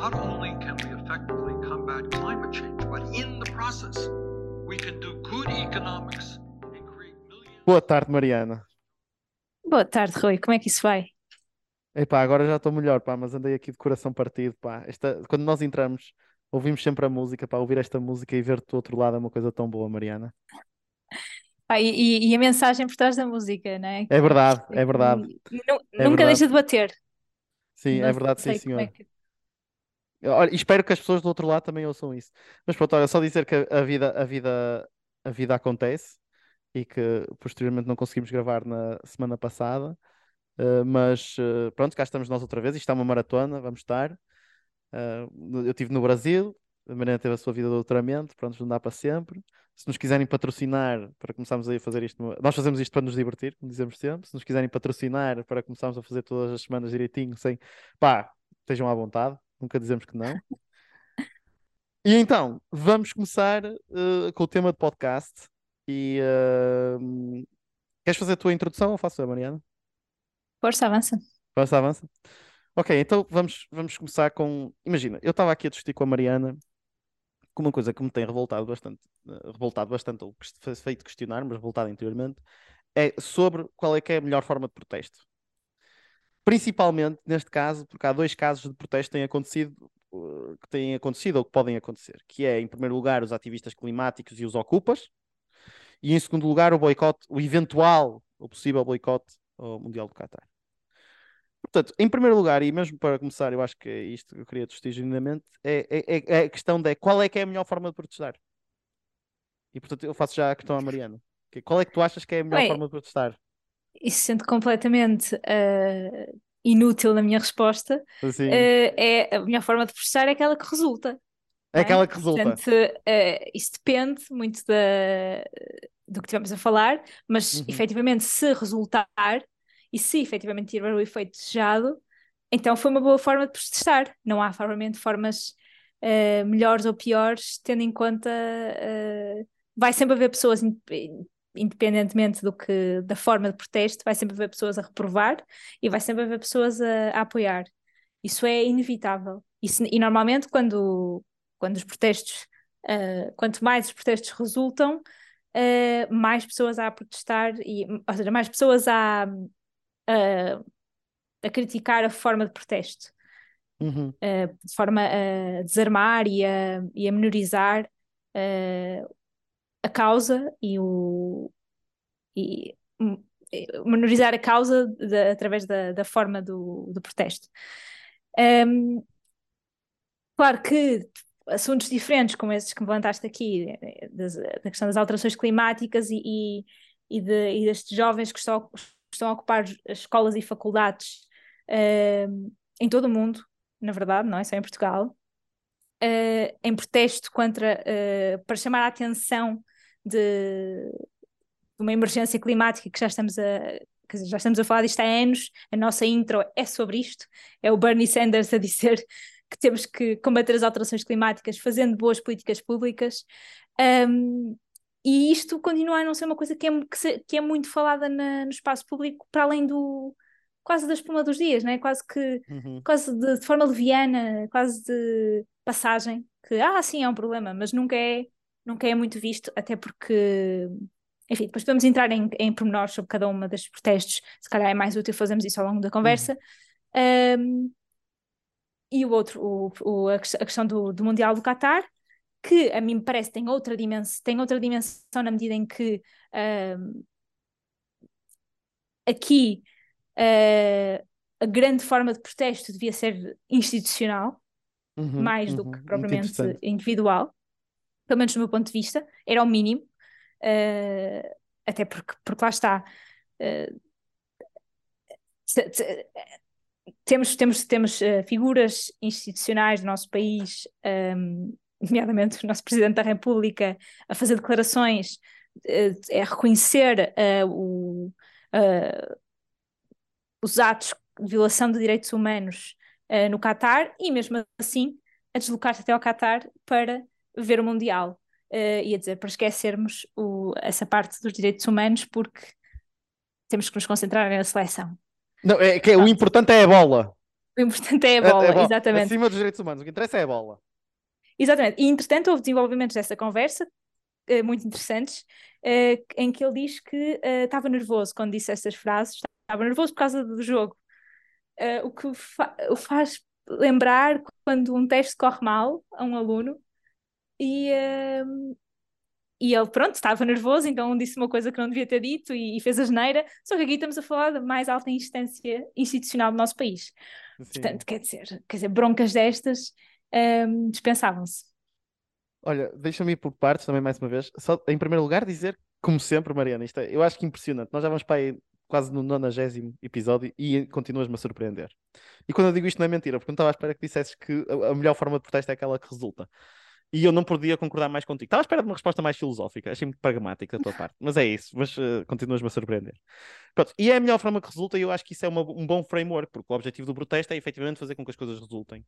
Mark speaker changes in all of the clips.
Speaker 1: not only can we effectively combat climate change, but in the process, we can do good economics and create millions.
Speaker 2: Boa tarde, Mariana.
Speaker 3: Boa tarde, Rui. Como é que isso vai?
Speaker 2: Epá, agora já estou melhor, pá, mas andei aqui de coração partido, pá. Esta, quando nós entramos, ouvimos sempre a música, pá, ouvir esta música e ver-te do outro lado é uma coisa tão boa, Mariana.
Speaker 3: Ah, e, e- a mensagem por trás da música, não é?
Speaker 2: É verdade, é verdade,
Speaker 3: E- e
Speaker 2: é
Speaker 3: nunca
Speaker 2: verdade.
Speaker 3: deixa de bater.
Speaker 2: Sim, é
Speaker 3: Não
Speaker 2: verdade, sim,
Speaker 3: como é
Speaker 2: senhor.
Speaker 3: que.
Speaker 2: Olha, espero que as pessoas do outro lado também ouçam isso. Mas pronto, olha, só dizer que a vida, a vida, a vida acontece e que posteriormente não conseguimos gravar na semana passada. Uh, mas uh, pronto, cá estamos nós outra vez. Isto é uma maratona, vamos estar. Uh, eu estive no Brasil, a Mariana teve a sua vida de doutoramento, pronto, não dá para sempre. Se nos quiserem patrocinar para começarmos a fazer isto, nós fazemos isto para nos divertir, como dizemos sempre. Se nos quiserem patrocinar para começarmos a fazer todas as semanas direitinho, sem pá, estejam à vontade, nunca dizemos que não. E então, vamos começar uh, com o tema de podcast. E uh, queres fazer a tua introdução ou faço a Mariana?
Speaker 3: Força, avança.
Speaker 2: Avança, avança. Ok, então vamos, vamos começar com. Imagina, eu estava aqui a discutir com a Mariana com uma coisa que me tem revoltado bastante, eh, revoltado bastante, ou feito questionar, mas revoltado interiormente, é sobre qual é que é a melhor forma de protesto. Principalmente neste caso, porque há dois casos de protesto que têm acontecido, eh, que têm acontecido ou que podem acontecer, que é, em primeiro lugar, os ativistas climáticos e os ocupas, e em segundo lugar, o boicote, o eventual, ou possível boicote ao Mundial do Qatar. Portanto, em primeiro lugar, e mesmo para começar, eu acho que é isto que eu queria discutir genuinamente, é, é, é- é a questão de qual é que é a melhor forma de protestar. E portanto, eu faço já a questão à Mariana. Qual é que tu achas que é a melhor forma de protestar?
Speaker 3: Isso sendo completamente ah, inútil na minha resposta, ah, é, a melhor forma de processar é aquela que resulta,
Speaker 2: é
Speaker 3: é?
Speaker 2: aquela que resulta.
Speaker 3: Portanto, ah, isso depende muito da, do que tivemos a falar, mas
Speaker 2: Uhum.
Speaker 3: efetivamente, se resultar e se efetivamente tiver o efeito desejado, então foi uma boa forma de protestar. Não há provavelmente formas melhores ou piores, tendo em conta. vai sempre haver pessoas, independentemente do que, da forma de protesto, vai sempre haver pessoas a reprovar e vai sempre haver pessoas a, a apoiar. Isso é inevitável. Isso, e normalmente, quando, quando os protestos, ah, quanto mais os protestos resultam, ah, mais pessoas há a protestar, e, ou seja, mais pessoas há a, a criticar a forma de protesto,
Speaker 2: Uhum.
Speaker 3: de forma a desarmar e a, e a menorizar a causa e o. E, hum, eh, menorizar a causa de- através da, da forma do, do protesto. Um, Claro que assuntos diferentes como esses que me levantaste aqui, eh, da questão das alterações climáticas e, e, e, de, e destes jovens que estão, estão a ocupar as escolas e faculdades eh, em todo o mundo, na verdade, não é só em Portugal, eh, em protesto contra, eh, para chamar a atenção de, uma emergência climática que já estamos a, já estamos a falar disto há anos, a nossa intro é sobre isto, é o Bernie Sanders a dizer que temos que combater as alterações climáticas fazendo boas políticas públicas. Um, e isto continua a não ser uma coisa que é, que se- que é muito falada na- no espaço público, para além do quase da espuma dos dias, né? quase que
Speaker 2: Uhum.
Speaker 3: quase de, de forma leviana, quase de passagem, que ah, sim, é um problema, mas nunca é, nunca é muito visto, até porque, enfim, depois podemos entrar em, em pormenores sobre cada uma destes protestos, se calhar é mais útil fazermos isso ao longo da conversa. Um, e o outro, o, o- a, ques- a questão do, do Mundial do Qatar, que a mim me parece tem outra dimensão, tem outra dimensão na medida em que ahm, aqui ah, a grande forma de protesto devia ser institucional,
Speaker 2: Uhum,
Speaker 3: mais do
Speaker 2: uhum.
Speaker 3: que
Speaker 2: Muito
Speaker 3: propriamente individual, pelo menos do meu ponto de vista, era o mínimo, ah, até porque, porque lá está. se- temos, temos, temos eh, figuras institucionais do nosso país, ehm, nomeadamente o nosso Presidente da República, a fazer declarações, a reconhecer o, os atos de violação de direitos humanos no Catar e mesmo assim a deslocar-se até ao Catar para ver o Mundial. eh, e a dizer para esquecermos o- essa parte dos direitos humanos porque temos que nos concentrar na seleção.
Speaker 2: Não, é que o
Speaker 3: Pronto.
Speaker 2: importante é a bola.
Speaker 3: O importante é a
Speaker 2: A- a
Speaker 3: bola,
Speaker 2: bola.
Speaker 3: exatamente.
Speaker 2: Acima dos direitos humanos, o que interessa é a bola.
Speaker 3: Exatamente. E, entretanto, houve desenvolvimentos dessa conversa, eh, muito interessantes, eh, em que ele diz que eh, estava nervoso quando disse estas frases, estava nervoso por causa do jogo. Eh, o que fa- o faz lembrar quando um teste corre mal a um aluno e, eh, e ele, pronto, estava nervoso, então disse uma coisa que não devia ter dito e, e fez a geneira. Só que aqui estamos a falar da mais alta instância institucional do nosso país.
Speaker 2: Sim.
Speaker 3: Portanto, quer dizer, quer dizer, broncas destas eh, dispensavam-se.
Speaker 2: Olha, deixa-me ir por partes também mais uma vez. Só, em primeiro lugar, dizer, como sempre, Mariana, isto é, eu acho que impressionante. Nós já vamos para aí quase no 90 episódio e continuas-me a surpreender. E quando eu digo isto não é mentira, porque não estava à espera que dissesses que a, a melhor forma de protesto é aquela que resulta. E eu não podia concordar mais contigo. Estava à espera de uma resposta mais filosófica, achei muito pragmática da tua parte. Mas é isso, mas uh, continuas-me a surpreender. Pronto, e é a melhor forma que resulta, e eu acho que isso é uma, um bom framework, porque o objetivo do protesto é efetivamente fazer com que as coisas resultem.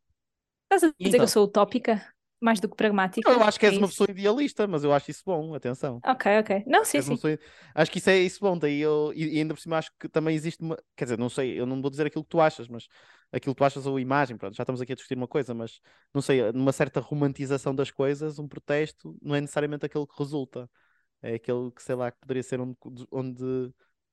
Speaker 3: Estás a dizer
Speaker 2: Então.
Speaker 3: que eu sou utópica? Mais do que pragmática?
Speaker 2: Eu acho que és
Speaker 3: É
Speaker 2: uma pessoa idealista, mas eu acho isso bom, atenção.
Speaker 3: Ok, ok. Não, sim, sim.
Speaker 2: pessoa- Acho que isso é isso bom, daí eu, e ainda por cima acho que também existe uma, quer dizer, não sei, eu não vou dizer aquilo que tu achas, mas aquilo que tu achas ou a imagem, pronto, já estamos aqui a discutir uma coisa, mas não sei, numa certa romantização das coisas, um protesto não é necessariamente aquele que resulta, é aquele que, sei lá, que poderia ser onde, onde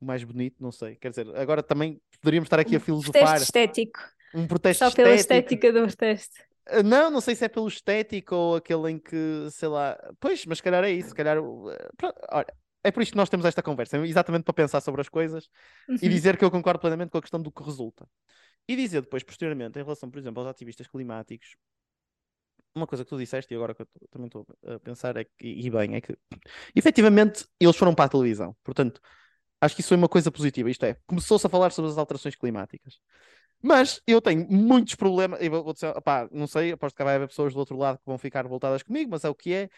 Speaker 2: o mais bonito, não sei, quer dizer, agora também poderíamos estar aqui a
Speaker 3: Um
Speaker 2: filosofar,
Speaker 3: Protesto estético.
Speaker 2: um protesto
Speaker 3: Só pela
Speaker 2: estético,
Speaker 3: estética do protesto.
Speaker 2: Uh, Não, não sei se é pelo estético ou aquele em que, sei lá, pois, mas se calhar é isso, se calhar, pronto, olha, é por isto que nós temos esta conversa, exatamente para pensar sobre as coisas e
Speaker 3: Uhum.
Speaker 2: dizer que eu concordo plenamente com a questão do que resulta. E dizer depois, posteriormente, em relação, por exemplo, aos ativistas climáticos, uma coisa que tu disseste e agora que eu também estou a pensar é que, e bem, é que efetivamente eles foram para a televisão, portanto, acho que isso foi uma coisa positiva, isto é, começou-se a falar sobre as alterações climáticas. Mas eu tenho muitos problemas. Eu vou dizer, pá, não sei, aposto que vai haver pessoas do outro lado que vão ficar revoltadas comigo, mas é o que é.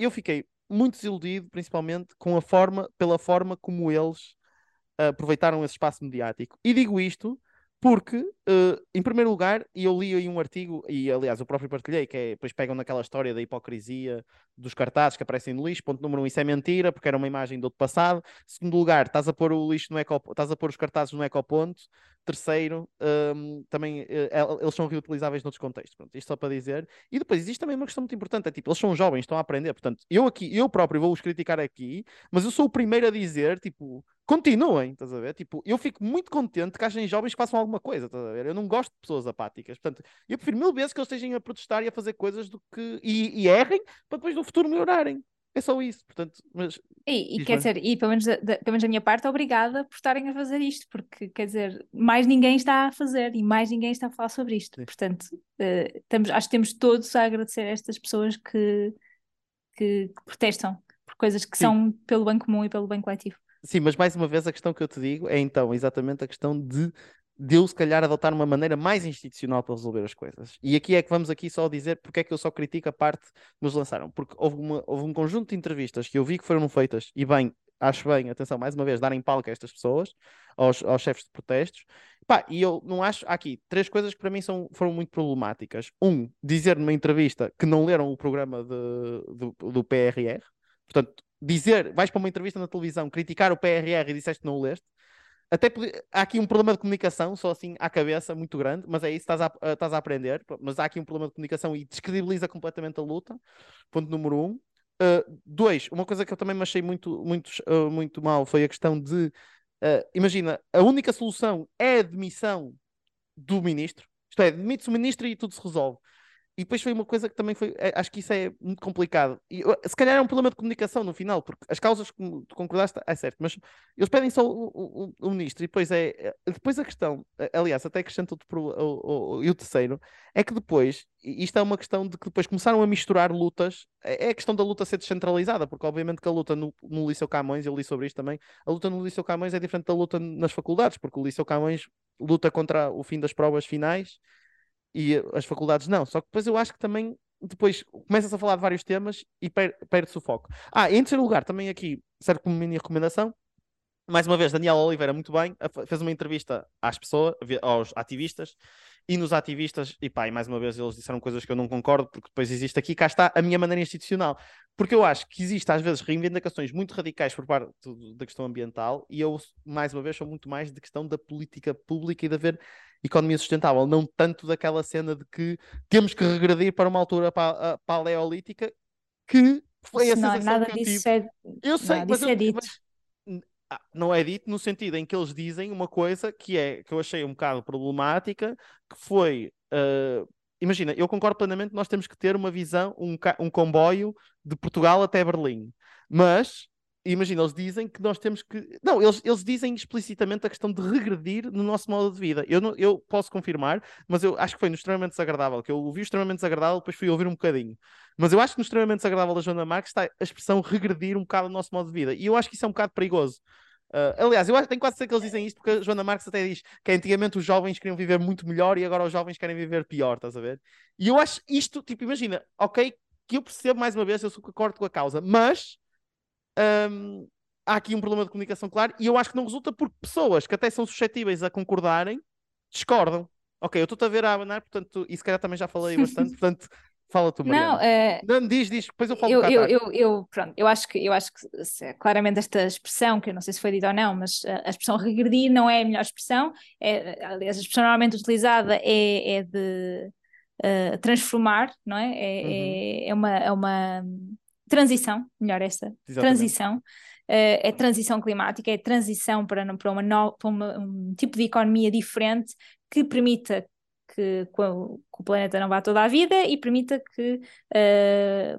Speaker 2: Eu fiquei muito desiludido, principalmente com a forma, pela forma como eles ah, aproveitaram esse espaço mediático. E digo isto porque, eh, em primeiro lugar, e eu li aí um artigo, e aliás, eu próprio partilhei, que é, depois pegam naquela história da hipocrisia dos cartazes que aparecem no lixo. Ponto número um, isso é mentira, porque era uma imagem do outro passado. Segundo lugar, estás a pôr o lixo no eco, estás a pôr os cartazes no ecoponto. Terceiro, hum, também eh, el- eles são reutilizáveis noutros contextos. Pronto, isto só para dizer. E depois existe também uma questão muito importante: é tipo, eles são jovens, estão a aprender. Portanto, eu aqui, eu próprio vou-os criticar aqui, mas eu sou o primeiro a dizer, tipo, continuem, estás a ver? Tipo, eu fico muito contente que hajem jovens que façam alguma coisa, estás a ver? Eu não gosto de pessoas apáticas. Portanto, eu prefiro mil vezes que eles estejam a protestar e a fazer coisas do que. e, e errem para depois no futuro melhorarem. É só isso. Portanto, mas
Speaker 3: E, e quer dizer, e pelo menos da, da- pelo menos da minha parte, obrigada por estarem a fazer isto, porque quer dizer, mais ninguém está a fazer e mais ninguém está a falar sobre isto.
Speaker 2: Sim.
Speaker 3: Portanto, eh, estamos, acho que temos todos a agradecer a estas pessoas que, que, que protestam por coisas que
Speaker 2: Sim.
Speaker 3: são pelo bem comum e pelo bem coletivo.
Speaker 2: Sim, mas mais uma vez a questão que eu te digo é então exatamente a questão de, de eu se calhar adotar uma maneira mais institucional para resolver as coisas. E aqui é que vamos aqui só dizer porque é que eu só critico a parte que nos lançaram. Porque houve, uma- houve um conjunto de entrevistas que eu vi que foram feitas, e bem, acho bem, atenção, mais uma vez, darem palco a estas pessoas, aos, aos chefes de protestos. Pá, e eu não acho, há aqui três coisas que para mim são, foram muito problemáticas. Um, dizer numa entrevista que não leram o programa de- do, do PRR. Portanto, dizer, vais para uma entrevista na televisão, criticar o PRR e disseste que não o leste. Até há aqui um problema de comunicação, só assim à cabeça, muito grande, mas é isso, estás a, eh, estás a aprender. Mas há aqui um problema de comunicação e descredibiliza completamente a luta. Ponto número um. Uh, dois, uma coisa que eu também me achei muito, muito, uh, muito mal foi a questão de, uh, imagina, a única solução é a demissão do ministro. Isto é, demite-se o ministro e tudo se resolve. E depois foi uma coisa que também foi. é, Acho que isso é muito complicado. E, uh, se calhar é um problema de comunicação no final, porque as causas que tu concordaste é certo, mas eles pedem só o, o- o- ministro. E depois é. é- Depois a questão, eh, aliás, até acrescento outro o, e o terceiro, é que depois, isto é uma questão de que depois começaram a misturar lutas. É é a questão da luta ser descentralizada, porque obviamente que a luta no, no Liceu Camões, eu li sobre isto também, a luta no Liceu Camões é diferente da luta nas faculdades, porque o Liceu Camões luta contra o fim das provas finais e as faculdades não. Só que depois eu acho que também depois começas a falar de vários temas e per- perde-se o foco. Ah, em terceiro lugar, também aqui serve como mini recomendação. Mais uma vez, Daniel Oliveira, muito bem, fez uma entrevista às pessoas, aos ativistas, e nos ativistas, e pá, e mais uma vez eles disseram coisas que eu não concordo, porque depois existe aqui, cá está a minha maneira institucional. Porque eu acho que existe às vezes reivindicações muito radicais por parte da questão ambiental, e eu, mais uma vez, sou muito mais de questão da política pública e de haver economia sustentável, não tanto daquela cena de que temos que regredir para uma altura pa- a- paleolítica, que foi a
Speaker 3: não,
Speaker 2: sensação
Speaker 3: nada
Speaker 2: que eu
Speaker 3: disso
Speaker 2: tive.
Speaker 3: é,
Speaker 2: Eu sei,
Speaker 3: nada
Speaker 2: mas,
Speaker 3: disso
Speaker 2: eu-
Speaker 3: é dito.
Speaker 2: mas, ah, não é dito no sentido em que eles dizem uma coisa que é que eu achei um bocado problemática, que foi ah, imagina, eu concordo plenamente que nós temos que ter uma visão, um, um comboio de Portugal até Berlim, mas imagina, eles dizem que nós temos que. Não, eles, eles dizem explicitamente a questão de regredir no nosso modo de vida. Eu, não, eu posso confirmar, mas eu acho que foi no extremamente desagradável, que eu ouvi o extremamente desagradável, depois fui ouvir um bocadinho. Mas eu acho que no extremamente desagradável da Joana Marques está a expressão regredir um bocado no nosso modo de vida. E eu acho que isso é um bocado perigoso. Ah, aliás, eu acho, tenho quase certeza que eles dizem isto porque a Joana Marques até diz que antigamente os jovens queriam viver muito melhor e agora os jovens querem viver pior, estás a ver? E eu acho isto, tipo, imagina, ok, que eu percebo mais uma vez, eu sou concordo com a causa, mas hum, há aqui um problema de comunicação claro e eu acho que não resulta porque pessoas que até são suscetíveis a concordarem discordam. Ok, eu estou-te a ver a abanar, portanto, e se calhar também já falei bastante, portanto, fala tu, Mariana.
Speaker 3: Não, é,
Speaker 2: Não, diz, diz, depois eu falo
Speaker 3: eu,
Speaker 2: do
Speaker 3: eu, eu, eu, pronto, eu acho que, eu acho que se- claramente esta expressão, que eu não sei se foi dita ou não, mas a, a expressão regredir não é a melhor expressão. É, aliás, a expressão normalmente utilizada é, é de eh, transformar, não é? É,
Speaker 2: Uhum.
Speaker 3: é, é uma, é uma transição, melhor esta,
Speaker 2: Exatamente.
Speaker 3: transição. Eh, é transição climática, é transição para, para, uma no- para uma- um tipo de economia diferente que permita que, que o que o planeta não vá toda a vida e permita que eh,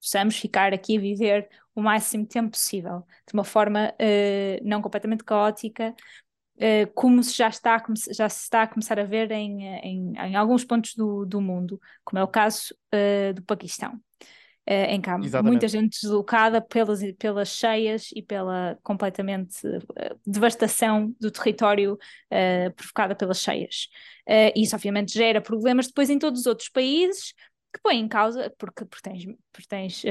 Speaker 3: possamos ficar aqui a viver o máximo tempo possível, de uma forma eh, não completamente caótica, eh, como se já está já se está a começar a ver em, em, em alguns pontos do, do mundo, como é o caso eh, do Paquistão. Eh, em há
Speaker 2: Exatamente.
Speaker 3: muita gente deslocada pelas, pelas cheias e pela completamente eh, devastação do território eh, provocada pelas cheias. Isso obviamente gera problemas depois em todos os outros países que põem em causa, porque, porque tens, porque tens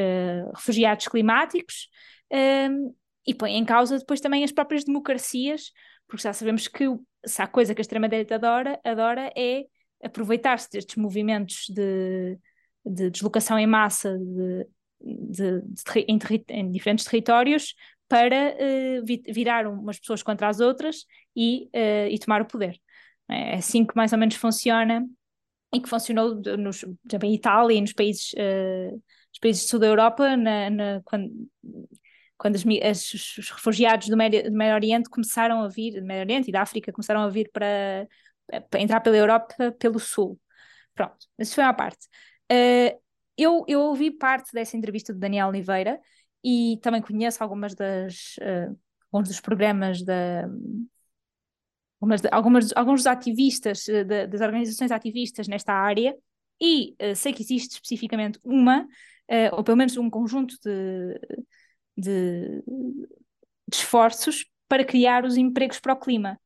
Speaker 3: refugiados climáticos ehm, e põem em causa depois também as próprias democracias, porque já sabemos que se há coisa que a extrema-direita adora, adora é aproveitar-se destes movimentos de, de deslocação em massa de, de- de em, em diferentes territórios para vi- virar umas pessoas contra as outras e, eh, e tomar o poder. É assim que mais ou menos funciona e que funcionou nos, exemplo, em Itália e nos países, eh, nos países do sul da Europa, na- na- quando, quando as as- os refugiados do Médio, do Médio Oriente começaram a vir, do Médio Oriente e da África, começaram a vir para, para entrar pela Europa pelo sul. Pronto, isso foi uma parte. Eh, eu, eu ouvi parte dessa entrevista do Daniel Oliveira e também conheço algumas das, eh, alguns dos programas da, algumas, de- algumas, alguns dos ativistas, eh, da- das organizações ativistas nesta área, e eh, sei que existe especificamente uma, eh, ou pelo menos um conjunto de, de, de esforços para criar os empregos para o clima.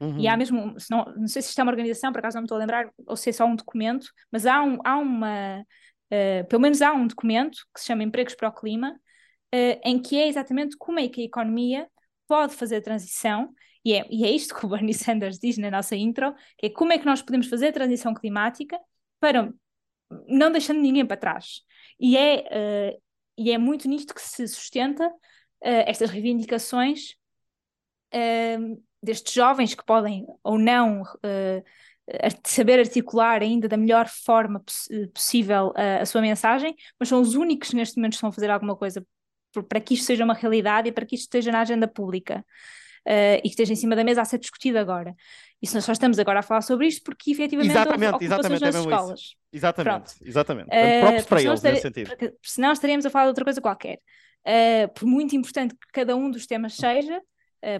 Speaker 3: E há
Speaker 2: Uhum.
Speaker 3: mesmo, se não, não sei se isto é uma organização, por acaso não me estou a lembrar, ou se é só um documento, mas há, um, há uma, eh, pelo menos há um documento que se chama Empregos para o Clima, eh, em que é exatamente como é que a economia pode fazer a transição, e é, e é isto que o Bernie Sanders diz na nossa intro, que é como é que nós podemos fazer a transição climática para não deixando ninguém para trás. E é, eh, e é muito nisto que se sustenta estas reivindicações destes jovens que podem ou não art- saber articular ainda da melhor forma poss- eh, possível eh, a sua mensagem, mas são os únicos que neste momento estão a fazer alguma coisa para que isto seja uma realidade e para que isto esteja na agenda pública. eh, e que esteja em cima da mesa a ser discutido agora. E nós só estamos agora a falar sobre isto porque efetivamente houve
Speaker 2: Exatamente,
Speaker 3: ocupações
Speaker 2: exatamente, é
Speaker 3: nas
Speaker 2: isso.
Speaker 3: escolas.
Speaker 2: Exatamente, exatamente.
Speaker 3: Eh,
Speaker 2: Portanto, próprios para eles, nesse sentido.
Speaker 3: porque senão estaríamos a falar de outra coisa qualquer. Eh, por muito importante que cada um dos temas seja,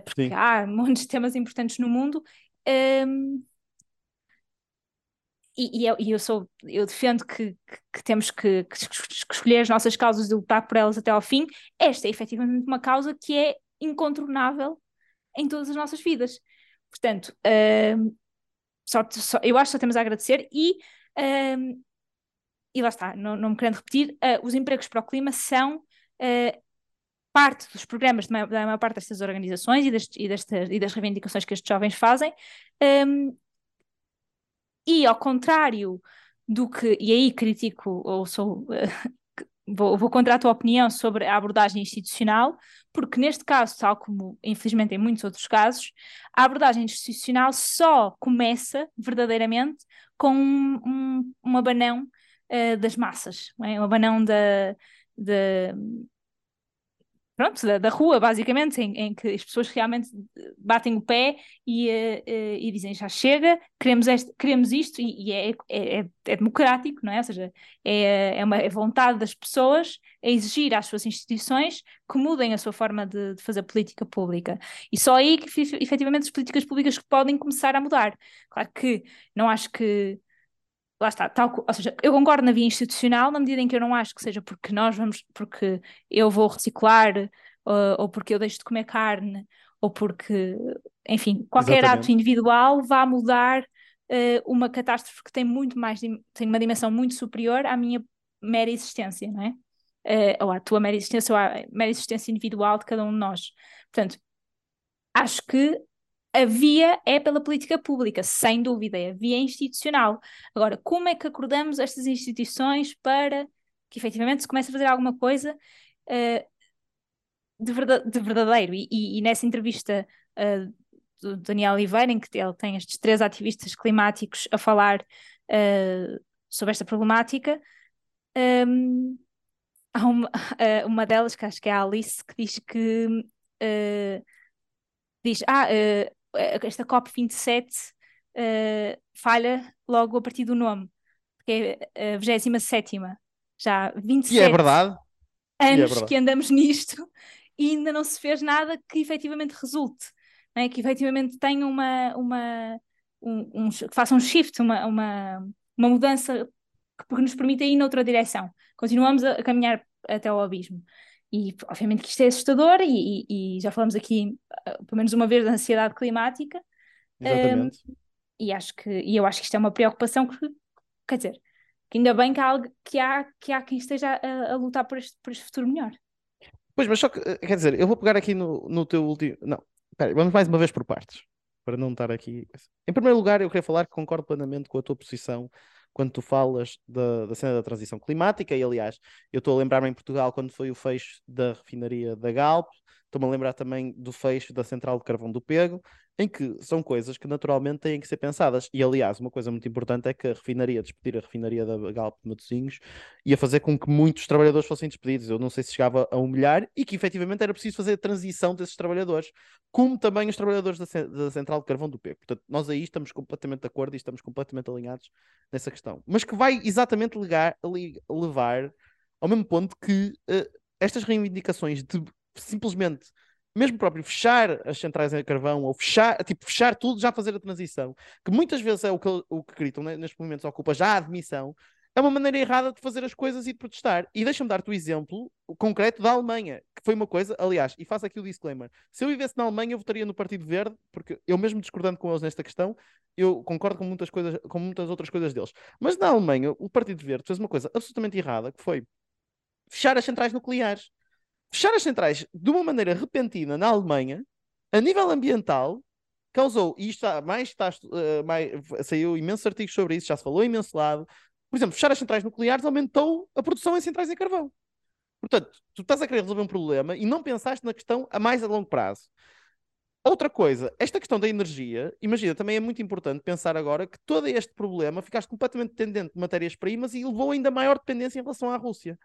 Speaker 3: porque
Speaker 2: Sim.
Speaker 3: há montes de temas importantes no mundo, ehm, e, e eu, e eu sou, eu defendo que, que- que temos que, que es- que escolher as nossas causas e lutar por elas até ao fim. Esta é efetivamente uma causa que é incontornável em todas as nossas vidas. Portanto, ehm, só, só- eu acho que só temos a agradecer e, ehm, e lá está, não, não me querendo repetir, eh, os empregos para o clima são eh, parte dos programas da maior parte destas organizações e, destes- e destas- e das reivindicações que estes jovens fazem. ehm, e ao contrário do que, e aí critico, ou sou, vou, vou contra a tua opinião sobre a abordagem institucional, porque neste caso, tal como infelizmente em muitos outros casos, a abordagem institucional só começa verdadeiramente com um, um, um abanão uh, das massas, é? um abanão da, da, pronto, da, da, rua, basicamente, em, em, que as pessoas realmente batem o pé e, uh, e dizem já chega, queremos, este, queremos isto, e, e é, é, é, é, democrático, não é? Ou seja, é, é uma é vontade das pessoas a exigir às suas instituições que mudem a sua forma de, de fazer política pública. E só aí que, efetivamente, as políticas públicas podem começar a mudar. Claro que não acho que lá está, tal, ou seja, eu concordo na via institucional na medida em que eu não acho que seja porque nós vamos, porque eu vou reciclar uh, ou porque eu deixo de comer carne ou porque, enfim, qualquer Exatamente. ato individual vá mudar uh, uma catástrofe que tem muito mais, tem uma dimensão muito superior à minha mera existência, não é? Uh, ou à tua mera existência ou à mera existência individual de cada um de nós. Portanto, acho que a via é pela política pública, sem dúvida, é a via institucional. Agora, como é que acordamos estas instituições para que efetivamente se comece a fazer alguma coisa uh, de, verdade, de, verdadeiro? E, e, e, nessa entrevista uh, do Daniel Oliveira, em que ele tem estes três ativistas climáticos a falar uh, sobre esta problemática, um, há uma, uma delas, que acho que é a Alice, que diz que diz: Ah, uh, esta COP27 uh, eh, falha logo a partir do nome, porque é a 27 já 27
Speaker 2: e é verdade.
Speaker 3: anos é verdade. que andamos nisto e ainda não se fez nada que efetivamente resulte, é? que efetivamente tenha uma, uma um, um, que faça um shift, uma, uma, uma mudança que nos permita ir noutra direção. Continuamos a, a caminhar até ao abismo. E obviamente que isto é assustador, e, e, e já falamos aqui uh, pelo menos uma vez da ansiedade climática.
Speaker 2: Exatamente. Um,
Speaker 3: e, acho que, e eu acho que isto é uma preocupação que, quer dizer, que ainda bem que há, que há, que há quem esteja a, a lutar por este, por este futuro melhor.
Speaker 2: Pois, mas só que, eh, quer dizer, eu vou pegar aqui no, no teu último. Não, espera, vamos mais uma vez por partes, para não estar aqui. Em primeiro lugar, eu queria falar que concordo plenamente com a tua posição quando tu falas da, da cena da transição climática, e aliás, eu estou a lembrar-me em Portugal quando foi o fecho da refinaria da Galp, estou-me a lembrar também do fecho da central de carvão do Pego, em que são coisas que naturalmente têm que ser pensadas. E aliás, uma coisa muito importante é que a refinaria, despedir a refinaria da Galp de Matosinhos, ia fazer com que muitos trabalhadores fossem despedidos. Eu não sei se chegava a humilhar e que efetivamente era preciso fazer a transição desses trabalhadores, como também os trabalhadores da, da central de carvão do Pego. Portanto, nós aí estamos completamente de acordo e estamos completamente alinhados nessa questão. Mas que vai exatamente ligar, levar ao mesmo ponto que uh, estas reivindicações de simplesmente mesmo próprio fechar as centrais em carvão ou fechar, tipo, fechar tudo, já fazer a transição, que muitas vezes é o que, o que gritam né, nestes momentos, ocupa já a admissão, é uma maneira errada de fazer as coisas e de protestar. E deixa-me dar-te o exemplo concreto da Alemanha, que foi uma coisa, aliás, e faço aqui o disclaimer: se eu vivesse na Alemanha, eu votaria no Partido Verde, porque eu mesmo discordando com eles nesta questão, eu concordo com muitas coisas, com muitas outras coisas deles. Mas na Alemanha, o Partido Verde fez uma coisa absolutamente errada, que foi fechar as centrais nucleares fechar as centrais de uma maneira repentina na Alemanha, a nível ambiental, causou, e isto mais, está, uh, mais, saiu imensos artigos sobre isso, já se falou imenso lado. Por exemplo, fechar as centrais nucleares aumentou a produção em centrais em carvão. Portanto, tu estás a querer resolver um problema e não pensaste na questão a mais a longo prazo. Outra coisa, esta questão da energia, imagina, também é muito importante pensar agora que todo este problema ficaste completamente dependente de matérias-primas e levou ainda maior dependência em relação à Rússia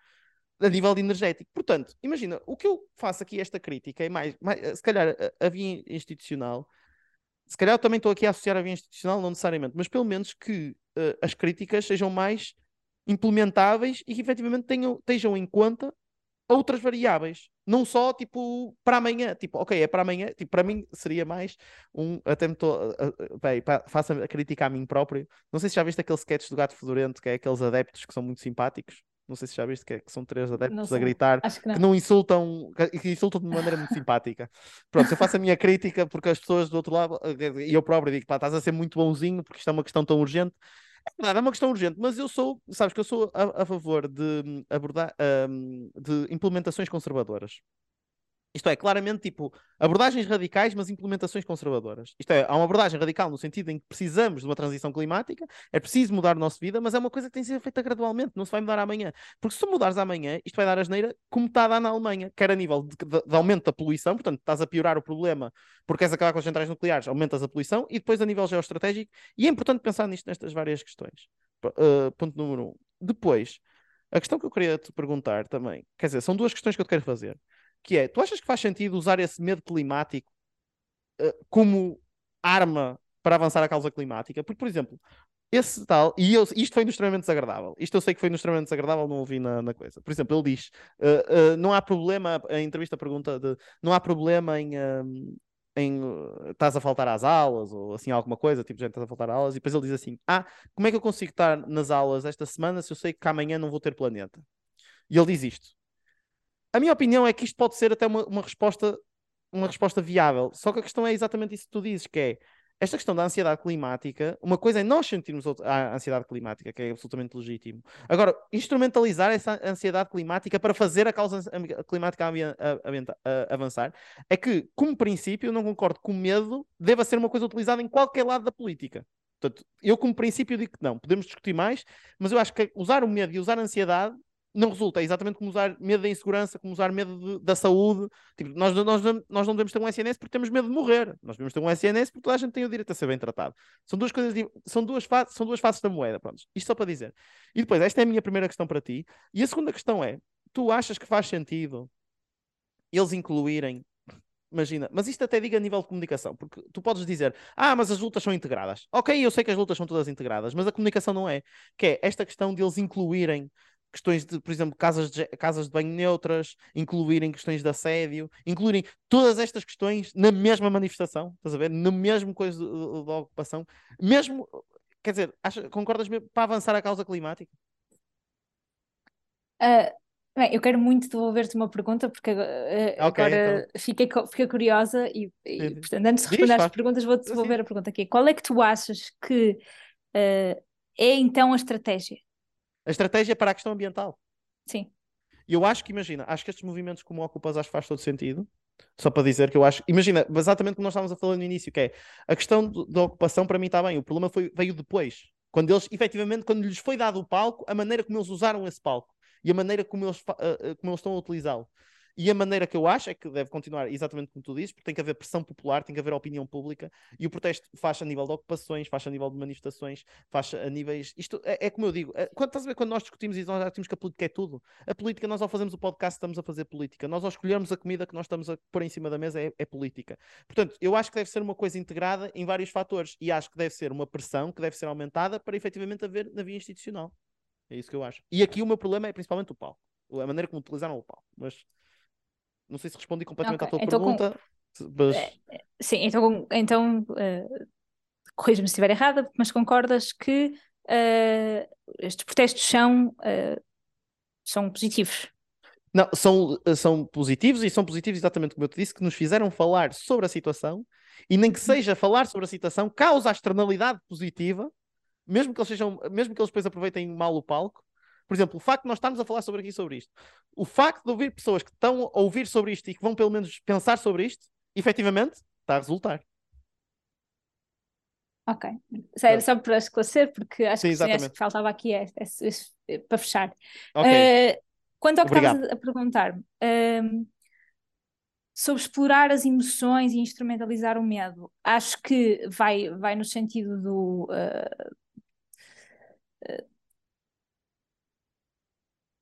Speaker 2: a nível energético. Portanto, imagina, o que eu faço aqui esta crítica é mais, mais se calhar a, a, via institucional, se calhar eu também estou aqui a associar a via institucional, não necessariamente, mas pelo menos que uh, as críticas sejam mais implementáveis e que efetivamente tenham, estejam em conta outras variáveis, não só tipo para amanhã, tipo, ok, é para amanhã, tipo, para mim seria mais um, até me estou, faço a crítica a mim próprio, não sei se já viste aquele sketch do gato fedorento, que é aqueles adeptos que são muito simpáticos, não sei se já viste que, é, que são três adeptos a gritar
Speaker 3: que não.
Speaker 2: que não, insultam, que insultam de uma maneira muito simpática. Pronto, eu faço a minha crítica porque as pessoas do outro lado, e eu próprio digo, pá, estás a ser muito bonzinho porque isto é uma questão tão urgente. É verdade, é uma questão urgente, mas eu sou, sabes que eu sou a, a favor de hum, abordar, um, de implementações conservadoras. Isto é, claramente, tipo, abordagens radicais, mas implementações conservadoras. Isto é, há uma abordagem radical no sentido em que precisamos de uma transição climática, é preciso mudar a nossa vida, mas é uma coisa que tem de ser feita gradualmente, não se vai mudar amanhã. Porque se tu mudares amanhã, isto vai dar asneira como está a dar na Alemanha, quer a nível de, de, de aumento da poluição, portanto, estás a piorar o problema porque queres acabar com as centrais nucleares, aumentas a poluição, e depois a nível geoestratégico, e é importante pensar nisto, nestas várias questões. Uh, ponto número um. Depois, a questão que eu queria te perguntar também, quer dizer, são duas questões que eu te quero fazer que é, tu achas que faz sentido usar esse medo climático uh, como arma para avançar a causa climática? Porque, por exemplo, esse tal, e eu, isto foi extremamente desagradável, isto eu sei que foi extremamente desagradável, não ouvi na, na coisa. Por exemplo, ele diz: uh, uh, não há problema, a entrevista pergunta de não há problema em. Um, em estás a faltar às aulas ou assim alguma coisa, tipo, gente, estás a faltar às aulas, e depois ele diz assim: Ah, como é que eu consigo estar nas aulas esta semana se eu sei que amanhã não vou ter planeta? E ele diz isto: a minha opinião é que isto pode ser até uma, uma resposta uma resposta viável. Só que a questão é exatamente isso que tu dizes, que é esta questão da ansiedade climática, uma coisa é nós sentirmos a ansiedade climática, que é absolutamente legítimo. Agora, instrumentalizar essa ansiedade climática para fazer a causa climática avançar, é que, como princípio, eu não concordo que o medo deva ser uma coisa utilizada em qualquer lado da política. Portanto, eu, como princípio, digo que não. Podemos discutir mais, mas eu acho que usar o medo e usar a ansiedade não resulta. É exatamente como usar medo da insegurança, como usar medo de, da saúde. Tipo, nós, nós, nós não devemos ter um SNS porque temos medo de morrer. Nós devemos ter um SNS porque toda a gente tem o direito a ser bem tratado. São duas coisas, são duas, faces, são duas faces da moeda. Pronto. Isto só para dizer. E depois, esta é a minha primeira questão para ti. E a segunda questão é: tu achas que faz sentido eles incluírem Imagina, mas isto até diga a nível de comunicação, porque tu podes dizer, ah, mas as lutas são integradas. Ok, eu sei que as lutas são todas integradas, mas a comunicação não é. Que é esta questão de eles incluírem questões de, por exemplo, casas de, casas de banho neutras, incluírem questões de assédio, incluírem todas estas questões na mesma manifestação, estás a ver? Na mesma coisa da ocupação, mesmo, quer dizer, acha, concordas mesmo para avançar a causa climática?
Speaker 3: Uh, bem, eu quero muito devolver-te uma pergunta porque uh, okay, agora então. fiquei, fiquei curiosa e, e portanto, antes de responder às perguntas, vou-te devolver a pergunta aqui. Qual é que tu achas que uh, é então a estratégia?
Speaker 2: A estratégia para a questão ambiental.
Speaker 3: Sim.
Speaker 2: E eu acho que, imagina, acho que estes movimentos como Ocupas acho que faz todo sentido. Só para dizer que eu acho. Imagina, exatamente como nós estávamos a falar no início, que é a questão da ocupação para mim está bem. O problema foi, veio depois. Quando eles, efetivamente, quando lhes foi dado o palco, a maneira como eles usaram esse palco e a maneira como eles, uh, como eles estão a utilizá-lo. E a maneira que eu acho é que deve continuar exatamente como tu dizes, porque tem que haver pressão popular, tem que haver opinião pública, e o protesto faz a nível de ocupações, faz a nível de manifestações, faz a níveis. Isto é, é como eu digo, é, quando, estás a ver quando nós discutimos e nós discutimos que a política é tudo, a política, nós ao fazermos o podcast estamos a fazer política, nós ao escolhermos a comida que nós estamos a pôr em cima da mesa é, é política. Portanto, eu acho que deve ser uma coisa integrada em vários fatores, e acho que deve ser uma pressão que deve ser aumentada para efetivamente haver na via institucional. É isso que eu acho. E aqui o meu problema é principalmente o palco, a maneira como utilizaram o palco. Mas não sei se respondi completamente okay. à tua então, pergunta. Com... Mas... É,
Speaker 3: sim, então, então uh, corrija-me se estiver errada, mas concordas que uh, estes protestos são, uh, são positivos?
Speaker 2: Não, são, são positivos e são positivos exatamente como eu te disse, que nos fizeram falar sobre a situação e nem que uhum. seja falar sobre a situação causa a externalidade positiva, mesmo que eles sejam, mesmo que eles depois aproveitem mal o palco, por exemplo, o facto de nós estarmos a falar sobre aqui sobre isto, o facto de ouvir pessoas que estão a ouvir sobre isto e que vão pelo menos pensar sobre isto, efetivamente, está a resultar.
Speaker 3: Ok. Sério, só para esclarecer, porque acho sim, que, sim, acho que faltava aqui é, é, é, é para fechar. Okay. Uh, quanto ao que estavas a, a perguntar-me, uh, sobre explorar as emoções e instrumentalizar o medo, acho que vai, vai no sentido do. Uh,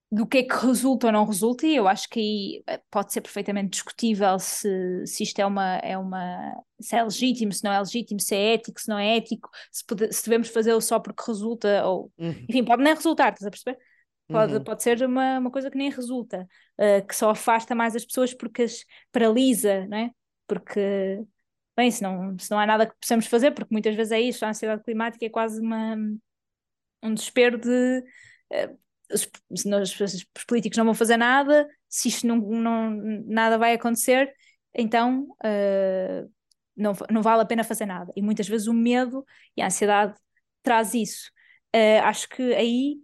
Speaker 3: do que é que resulta ou não resulta, e eu acho que aí eh, pode ser perfeitamente discutível se, se isto é uma, é uma se é legítimo, se não é legítimo, se é ético, se não é ético, se, pode, se devemos fazê-lo só porque resulta, ou uhum. enfim, pode nem resultar, estás a perceber? Pode, uhum. pode ser uma, uma coisa que nem resulta, uh, que só afasta mais as pessoas porque as paralisa, não é? Porque, bem, se não, se não há nada que possamos fazer, porque muitas vezes é isso, a ansiedade climática é quase uma, um desespero de. Uh, os, os políticos não vão fazer nada, se isto não, não nada vai acontecer, então uh, não, não vale a pena fazer nada. E muitas vezes o medo e a ansiedade traz isso. Uh, acho que aí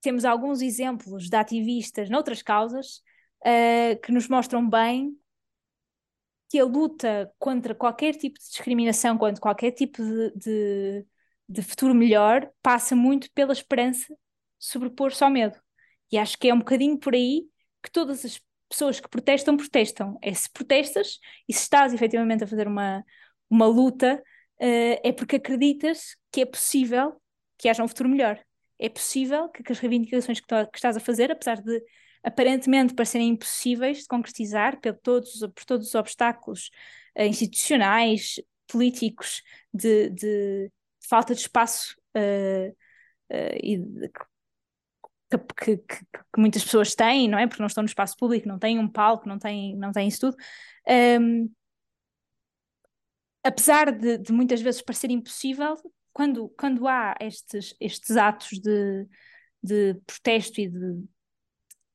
Speaker 3: temos alguns exemplos de ativistas noutras causas uh, que nos mostram bem que a luta contra qualquer tipo de discriminação, contra qualquer tipo de, de, de futuro melhor, passa muito pela esperança sobrepor-se ao medo. E acho que é um bocadinho por aí que todas as pessoas que protestam, protestam. É se protestas e se estás efetivamente a fazer uma, uma luta, uh, é porque acreditas que é possível que haja um futuro melhor. É possível que, que as reivindicações que, que, estás a fazer, apesar de aparentemente parecerem impossíveis de concretizar por todos, por todos os obstáculos uh, institucionais, políticos, de, de, falta de espaço uh, e de, que, que, que, muitas pessoas têm, não é? Porque não estão no espaço público, não têm um palco, não têm, não têm isso tudo. Um, apesar de, de, muitas vezes parecer impossível, quando, quando há estes, estes atos de, de protesto e de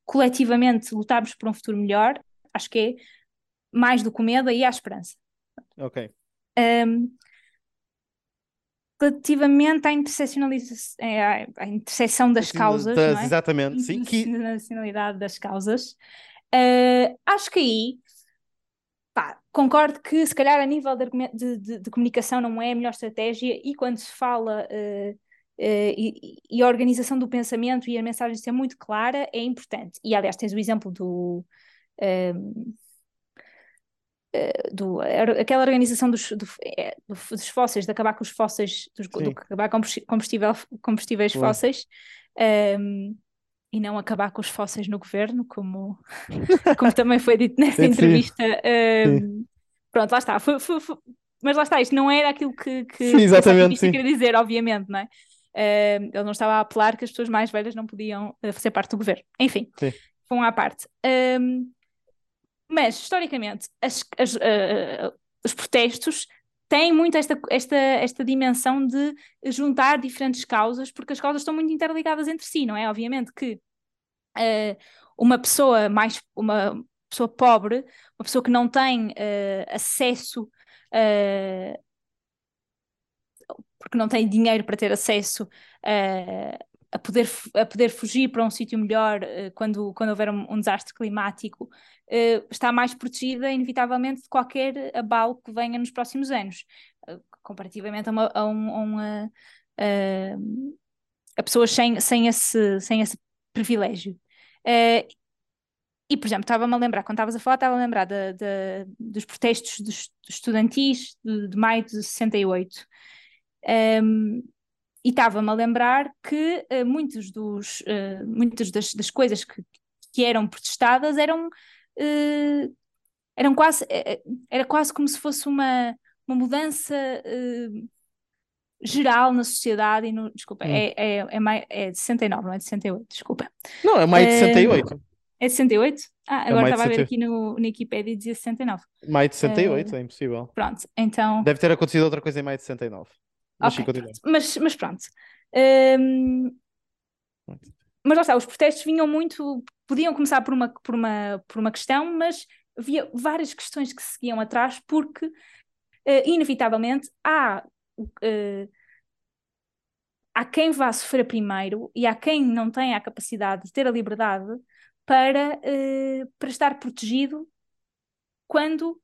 Speaker 3: coletivamente lutarmos por um futuro melhor, acho que é mais do que o medo, aí há esperança.
Speaker 2: Ok.
Speaker 3: Um, relativamente à interseccionalização, é, à interseção das causas, das,
Speaker 2: é? exatamente, sim, que
Speaker 3: das causas, uh, acho que aí pá, concordo que se calhar a nível de, de, de, comunicação não é a melhor estratégia e quando se fala uh, uh, e, e, a organização do pensamento e a mensagem ser muito clara é importante. E aliás, tens o exemplo do. Do, aquela organização dos, do, é, dos fósseis, de acabar com os fósseis, dos, do acabar com combustível, combustíveis fósseis, um, ehm, e não acabar com os fósseis no governo, como, como também foi dito nessa entrevista. Um, ehm, pronto, lá está. Foi, foi, foi, mas lá está, isto não era aquilo que, que,
Speaker 2: sim, exatamente,
Speaker 3: que queria dizer, obviamente, não é? Uh, ele não estava a apelar que as pessoas mais velhas não podiam uh, fazer parte do governo. Enfim, um à parte. Um, mas, historicamente, as, as, uh, os protestos têm muito esta, esta, esta dimensão de juntar diferentes causas, porque as causas estão muito interligadas entre si, não é? Obviamente que uh, uma pessoa mais, uma pessoa pobre, uma pessoa que não tem uh, acesso porque não tem dinheiro para ter acesso a poder, a poder fugir para um sítio melhor uh, quando, quando houver um, um desastre climático, uh, está mais protegida, inevitavelmente, de qualquer abalo que venha nos próximos anos, uh, comparativamente a, uma, a, um, a, uma, a pessoas sem, sem, esse, sem esse privilégio. e, por exemplo, estava-me a lembrar, quando estavas a falar, estava a lembrar de, de, dos protestos dos, estudantis de, de maio de 68. Um, e estava-me a lembrar que uh, muitos dos, uh, muitas das, das, coisas que, que eram protestadas eram, uh, eram quase, era quase como se fosse uma, uma mudança geral na sociedade e no, desculpa, hum. é, é, é, mai, é de 69, não é de 68, desculpa.
Speaker 2: Não, é maio de 68.
Speaker 3: É de 68? Ah, agora é estava a ver aqui no, no Wikipedia e dizia 69.
Speaker 2: Maio de 68, é impossível.
Speaker 3: Pronto, então...
Speaker 2: Deve ter acontecido outra coisa em maio de 69.
Speaker 3: Mas, okay, mas, mas pronto. Um, mas lá está, os protestos vinham muito, podiam começar por uma, por uma, por uma questão, mas havia várias questões que seguiam atrás, porque uh, inevitavelmente há, uh, há quem vá sofrer primeiro e há quem não tenha a capacidade de ter a liberdade para, uh, para estar protegido quando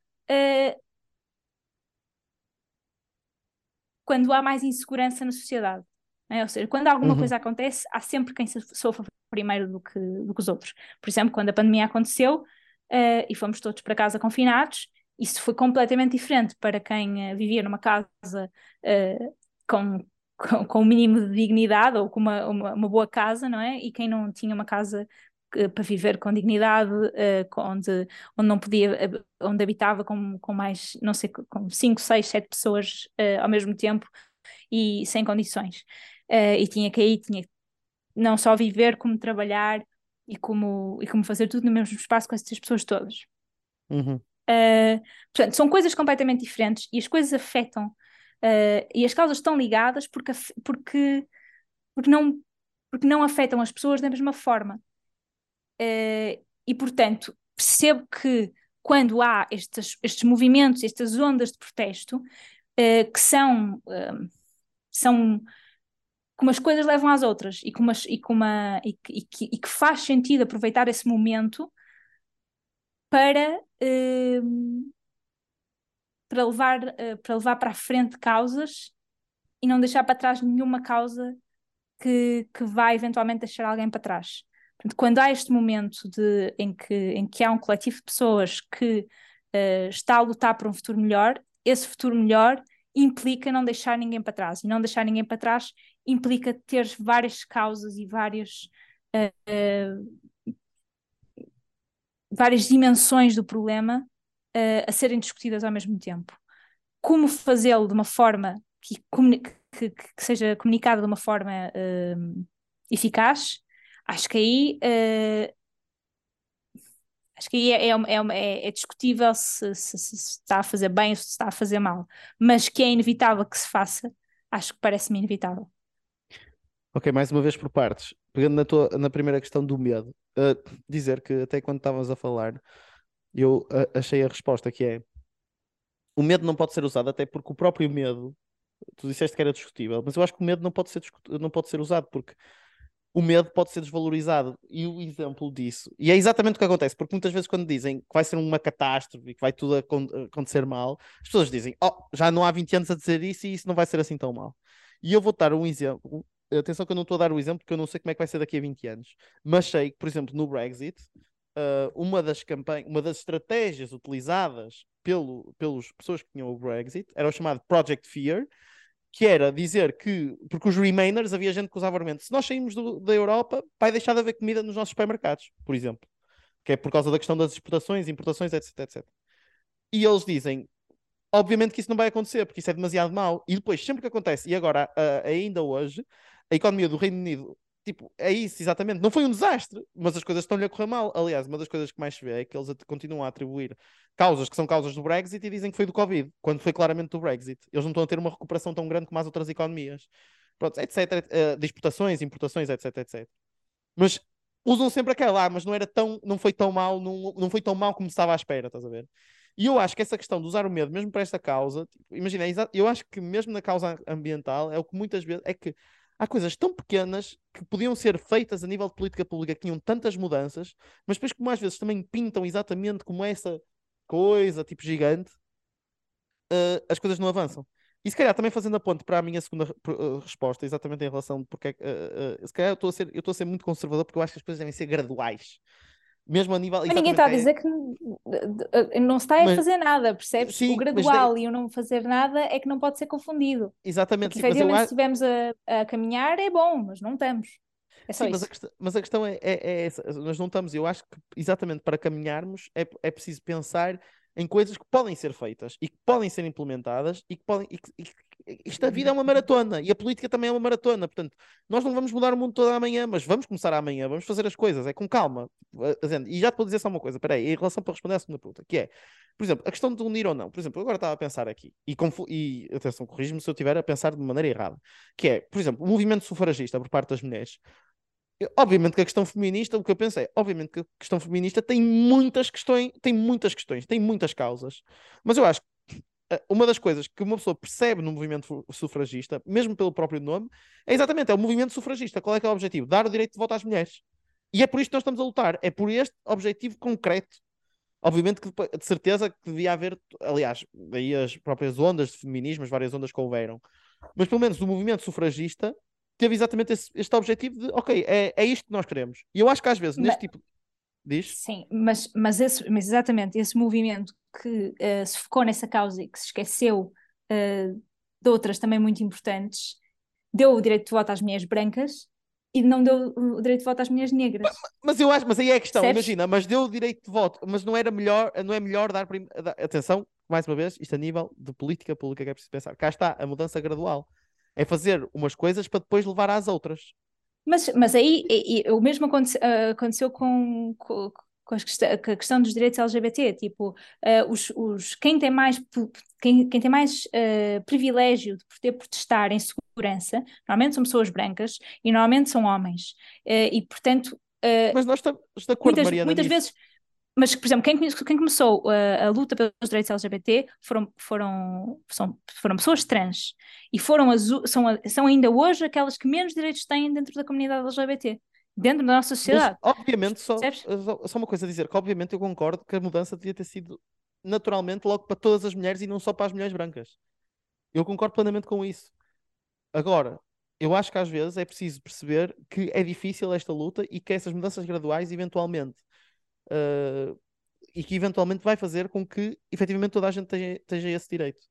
Speaker 3: quando há mais insegurança na sociedade. É? Ou seja, quando alguma uhum. coisa acontece, há sempre quem sofre primeiro do que, do que os outros. Por exemplo, quando a pandemia aconteceu uh, e fomos todos para casa confinados, isso foi completamente diferente para quem uh, vivia numa casa uh, com, com, com o mínimo de dignidade ou com uma, uma, uma, boa casa, não é? E quem não tinha uma casa para viver com dignidade, onde, onde não podia, onde habitava com, com mais, não sei, com 5, 6, 7 pessoas ao mesmo tempo e sem condições e tinha que ir, tinha não só viver, como trabalhar e como, e como fazer tudo no mesmo espaço com essas pessoas todas.
Speaker 2: Uhum.
Speaker 3: Uh, portanto, são coisas completamente diferentes e as coisas afetam uh, e as causas estão ligadas porque, porque, porque, não, porque não afetam as pessoas da mesma forma. Uh, e, portanto, percebo que quando há estes, estes movimentos, estas ondas de protesto, que são, são como as coisas levam às outras e, as, e, e, e, que, e, que, faz sentido aproveitar esse momento para, uh, para, levar, uh, para levar para a frente causas e não deixar para trás nenhuma causa que, que vai eventualmente deixar alguém para trás. Quando há este momento de, em, que, em que há um coletivo de pessoas que uh, está a lutar por um futuro melhor, esse futuro melhor implica não deixar ninguém para trás. E não deixar ninguém para trás implica ter várias causas e várias, uh, várias dimensões do problema uh, a serem discutidas ao mesmo tempo. Como fazê-lo de uma forma que, que, que, seja comunicada de uma forma eficaz, acho que aí Acho que aí é, é, é, é discutível se, se, se, está a fazer bem ou se está a fazer mal. Mas que é inevitável que se faça, acho que parece-me inevitável.
Speaker 2: Ok, mais uma vez por partes. Pegando na, tua, na primeira questão do medo, uh, dizer que até quando estávamos a falar, eu uh, achei a resposta que é o medo não pode ser usado, até porque o próprio medo, tu disseste que era discutível, mas eu acho que o medo não pode ser, não pode ser usado, porque o medo pode ser desvalorizado. E o exemplo disso, e é exatamente o que acontece, porque muitas vezes quando dizem que vai ser uma catástrofe, que vai tudo acontecer mal, as pessoas dizem, oh, já não há 20 anos a dizer isso e isso não vai ser assim tão mal. E eu vou dar um exemplo, atenção que eu não estou a dar o exemplo porque eu não sei como é que vai ser daqui a 20 anos, mas sei que, por exemplo, no Brexit, uh, uma das campanhas, uma das estratégias utilizadas pelo, pelas pessoas que tinham o Brexit era o chamado Project Fear, que era dizer que, porque os Remainers, havia gente que usava argumento, se nós saímos do, da Europa, vai deixar de haver comida nos nossos supermercados, por exemplo, que é por causa da questão das exportações, importações, etc, etc. E eles dizem, obviamente que isso não vai acontecer, porque isso é demasiado mau, e depois, sempre que acontece, e agora, uh, ainda hoje, a economia do Reino Unido Tipo, é isso, exatamente. Não foi um desastre, mas as coisas estão-lhe a correr mal. Aliás, uma das coisas que mais se vê é que eles continuam a atribuir causas que são causas do Brexit e dizem que foi do Covid, quando foi claramente do Brexit. Eles não estão a ter uma recuperação tão grande como as outras economias. Pronto, etc. Uh, de exportações, importações, etc, etc. Mas usam sempre aquela, ah, mas não era tão, não foi tão mal, não, não foi tão mal como estava à espera, estás a ver? E eu acho que essa questão de usar o medo, mesmo para esta causa, tipo, imagina, é eu acho que mesmo na causa ambiental, é o que muitas vezes, é que há coisas tão pequenas que podiam ser feitas a nível de política pública que tinham tantas mudanças, mas depois, como às vezes também pintam exatamente como essa coisa, tipo gigante, uh, as coisas não avançam. E se calhar também fazendo a ponte para a minha segunda uh, resposta, exatamente em relação porque uh, se calhar eu estou a ser, eu estou a ser muito conservador porque eu acho que as coisas devem ser graduais mesmo a nível.
Speaker 3: Mas ninguém está a dizer que não se está a mas, fazer nada, percebes? Sim, o gradual e o não fazer nada é que não pode ser confundido.
Speaker 2: Exatamente.
Speaker 3: Porque, efetivamente, se estivermos a, a, caminhar, é bom, mas não estamos. É só
Speaker 2: sim,
Speaker 3: isso.
Speaker 2: Mas a questão, mas a questão é, é, é, essa. Nós não estamos. Eu acho que exatamente para caminharmos é, é preciso pensar em coisas que podem ser feitas e que podem ser implementadas e que podem. E que, e isto a vida é uma maratona e a política também é uma maratona. Portanto, nós não vamos mudar o mundo todo amanhã, mas vamos começar amanhã, vamos fazer as coisas, é com calma. E já te vou dizer só uma coisa, peraí, em relação para responder à segunda pergunta, que é, por exemplo, a questão de unir ou não. Por exemplo, agora estava a pensar aqui, e, e atenção, corrijo-me se eu estiver a pensar de maneira errada, que é, por exemplo, o movimento sufragista por parte das mulheres. Obviamente que a questão feminista, o que eu pensei, obviamente que a questão feminista tem muitas questões, tem muitas questões, tem muitas causas, mas eu acho que eh, uma das coisas que uma pessoa percebe no movimento sufragista, mesmo pelo próprio nome, é exatamente, é o movimento sufragista. Qual é que é o objetivo? Dar o direito de voto às mulheres. E é por isto que nós estamos a lutar. É por este objetivo concreto. Obviamente que de certeza que devia haver, aliás, daí as próprias ondas de feminismo, as várias ondas que houveram. Mas pelo menos o movimento sufragista teve exatamente esse, este objetivo de, ok, é, é isto que nós queremos. E eu acho que às vezes, neste tipo Diz?
Speaker 3: Sim, mas, mas, esse, mas exatamente esse movimento que uh, se focou nessa causa e que se esqueceu uh, de outras também muito importantes, deu o direito de voto às mulheres brancas e não deu o direito de voto às mulheres negras.
Speaker 2: Mas, mas eu acho, mas aí é a questão, imagina, mas deu o direito de voto, mas não era melhor, não é melhor dar, prim... atenção, mais uma vez, isto a nível de política pública que é preciso pensar. Cá está a mudança gradual. É fazer umas coisas para depois levar às outras.
Speaker 3: Mas, mas aí e, e, o mesmo aconte, uh, aconteceu com, com, com, a questão dos direitos LGBT, tipo, uh, os, os, quem tem mais, quem, quem tem mais uh, privilégio de poder protestar em segurança, normalmente são pessoas brancas e normalmente são homens. e, portanto...
Speaker 2: mas nós estamos de acordo,
Speaker 3: muitas,
Speaker 2: Mariana,
Speaker 3: muitas vezes mas, por exemplo, quem, quem começou a, a, luta pelos direitos LGBT foram, foram, são, foram pessoas trans e foram são, são ainda hoje aquelas que menos direitos têm dentro da comunidade LGBT. dentro da nossa
Speaker 2: Mas,
Speaker 3: sociedade.
Speaker 2: obviamente, só,
Speaker 3: Percebes?
Speaker 2: só só uma coisa a dizer, que obviamente eu concordo que a mudança devia ter sido naturalmente logo para todas as mulheres e não só para as mulheres brancas. Eu concordo plenamente com isso. Agora, eu acho que às vezes é preciso perceber que é difícil esta luta e que essas mudanças graduais, eventualmente, eh, e que eventualmente vai fazer com que efetivamente toda a gente tenha, tenha esse direito.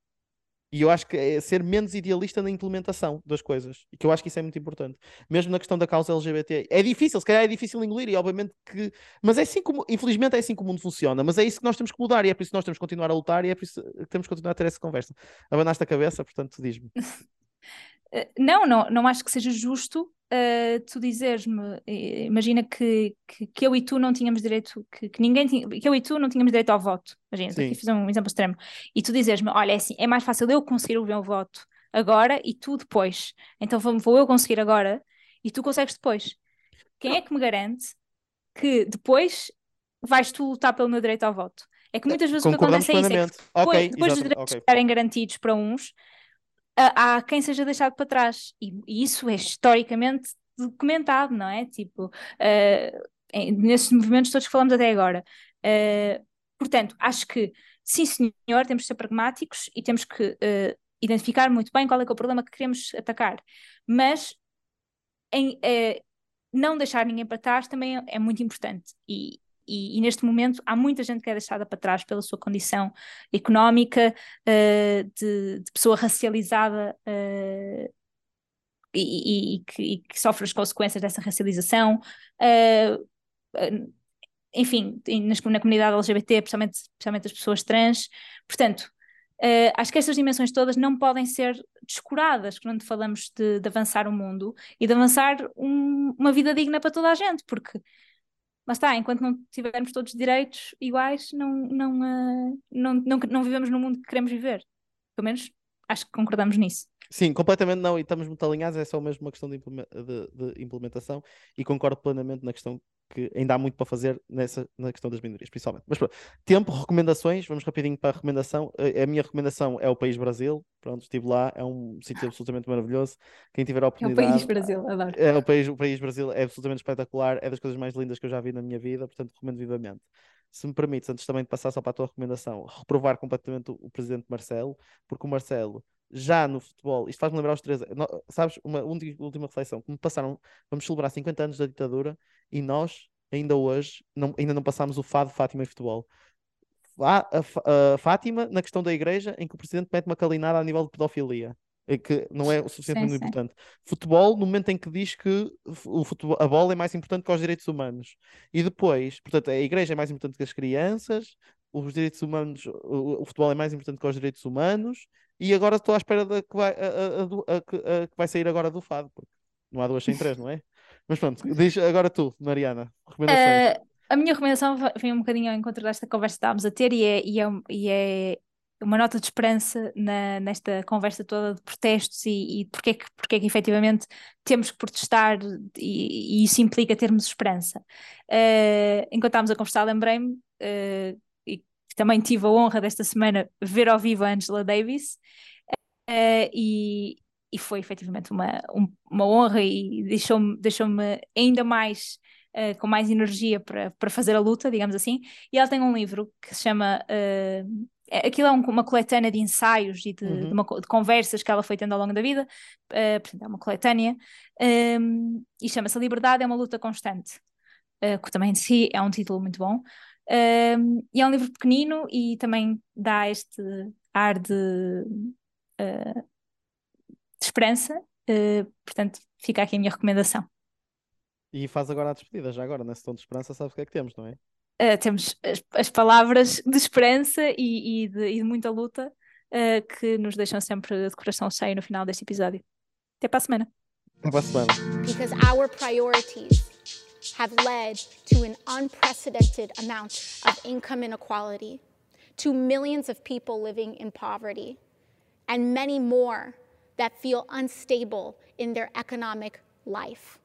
Speaker 2: E eu acho que é ser menos idealista na implementação das coisas. E que eu acho que isso é muito importante. Mesmo na questão da causa LGBT. É difícil, se calhar é difícil engolir, e obviamente que. Mas é assim como. Infelizmente é assim que o mundo funciona. Mas é isso que nós temos que mudar, e é por isso que nós temos que continuar a lutar, e é por isso que temos que continuar a ter essa conversa. Abanaste a cabeça, portanto, diz-me.
Speaker 3: Não, não, não acho que seja justo eh, tu dizeres-me, eh, imagina que, que, que eu e tu não tínhamos direito, que, que ninguém tinha, que eu e tu não tínhamos direito ao voto. Imagina, aqui fazer um exemplo extremo. E tu dizeres-me, olha, é assim, é mais fácil eu conseguir o meu voto agora e tu depois. Então vou, vou eu conseguir agora e tu consegues depois. Quem é que me garante que depois vais tu lutar pelo meu direito ao voto? É que muitas vezes o que acontece é isso, é que
Speaker 2: plenamente. Ok,
Speaker 3: depois, depois dos direitos
Speaker 2: Ok.
Speaker 3: estarem garantidos para uns, há quem seja deixado para trás. E, isso é historicamente documentado, não é? Tipo, em- nesses movimentos todos que falamos até agora. Eh, portanto, acho que, sim, senhor, temos que ser pragmáticos e temos que eh, identificar muito bem qual é, que é o problema que queremos atacar. Mas em, não deixar ninguém para trás também é, é muito importante. E, e, e neste momento há muita gente que é deixada para trás pela sua condição económica, eh, de, de pessoa racializada, eh, e, e- que, e que sofre as consequências dessa racialização. eh, enfim, na comunidade LGBT, especialmente, especialmente as pessoas trans. Portanto, eh, acho que estas dimensões todas não podem ser descuradas quando falamos de, de avançar o mundo e de avançar um- uma vida digna para toda a gente, porque lá está, enquanto não tivermos todos direitos iguais, não, não, eh, não, não, não vivemos no mundo que queremos viver. Pelo menos acho que concordamos nisso.
Speaker 2: Sim, completamente não, e estamos muito alinhados, é só mesmo uma questão de implementação e concordo plenamente na questão que ainda há muito para fazer nessa, na questão das minorias, principalmente. Mas pronto, tempo, recomendações, vamos rapidinho para a recomendação. A, a minha recomendação é o País Brasil, pronto, estive lá, é um sítio absolutamente maravilhoso. Quem tiver a
Speaker 3: É o
Speaker 2: oportunidade.
Speaker 3: país Brasil, adoro.
Speaker 2: É, o país, o país Brasil é absolutamente espetacular, é das coisas mais lindas que eu já vi na minha vida, portanto recomendo vivamente. Se me permites, antes também de passar só para a tua recomendação, reprovar completamente o, o presidente Marcelo, porque o Marcelo, já no futebol, isto faz-me lembrar os três, sabes, uma ulti- última reflexão, me passaram, vamos celebrar 50 anos da ditadura e nós, ainda hoje, não, ainda não passámos o fado Fátima em futebol. Fá- a a Fátima, na questão da igreja, em que o presidente mete uma calinada a nível de pedofilia, que não é o suficientemente
Speaker 3: Sim, sim.
Speaker 2: importante. Futebol, no momento em que diz que o futebol, a bola é mais importante que os direitos humanos. E depois, portanto, a igreja é mais importante que as crianças, os direitos humanos, o, o futebol é mais importante que os direitos humanos, e agora estou à espera da que vai, a, a- a que vai sair agora do fado, porque não há duas sem três, não é? Mas pronto, diz agora tu, Mariana.
Speaker 3: Eh, a minha recomendação vem um bocadinho ao encontro desta conversa que estávamos a ter e é, e é, e é uma nota de esperança na, nesta conversa toda de protestos e, e porque, é que, porque é que efetivamente temos que protestar e, e isso implica termos esperança. Eh, enquanto estávamos a conversar, lembrei-me eh, e também tive a honra desta semana ver ao vivo a Angela Davis eh, e, e foi efetivamente uma, um- uma honra e deixou-me deixou-me ainda mais eh, com mais energia para, para fazer a luta, digamos assim. E ela tem um livro que se chama. é- aquilo é um- uma coletânea de ensaios e de, de
Speaker 2: Uhum.
Speaker 3: uma co- de conversas que ela foi tendo ao longo da vida. eh, portanto, é uma coletânea. ehm, e chama-se Liberdade é uma luta constante. eh, que também de si é um título muito bom. Ehm, e é um livro pequenino e também dá este ar de, eh, de esperança. eh, portanto, fica aqui a minha recomendação.
Speaker 2: E faz agora a despedida, já agora, nesse tom de esperança, sabes o que é que temos, não é?
Speaker 3: Uh, temos as, as palavras de esperança e, e de, e de muita luta uh, que nos deixam sempre de coração cheio no final deste episódio. Até para a semana.
Speaker 2: Até para a semana.
Speaker 4: because our priorities have led to an unprecedented amount of income inequality, to millions of people living in poverty, and many more that feel unstable in their economic life.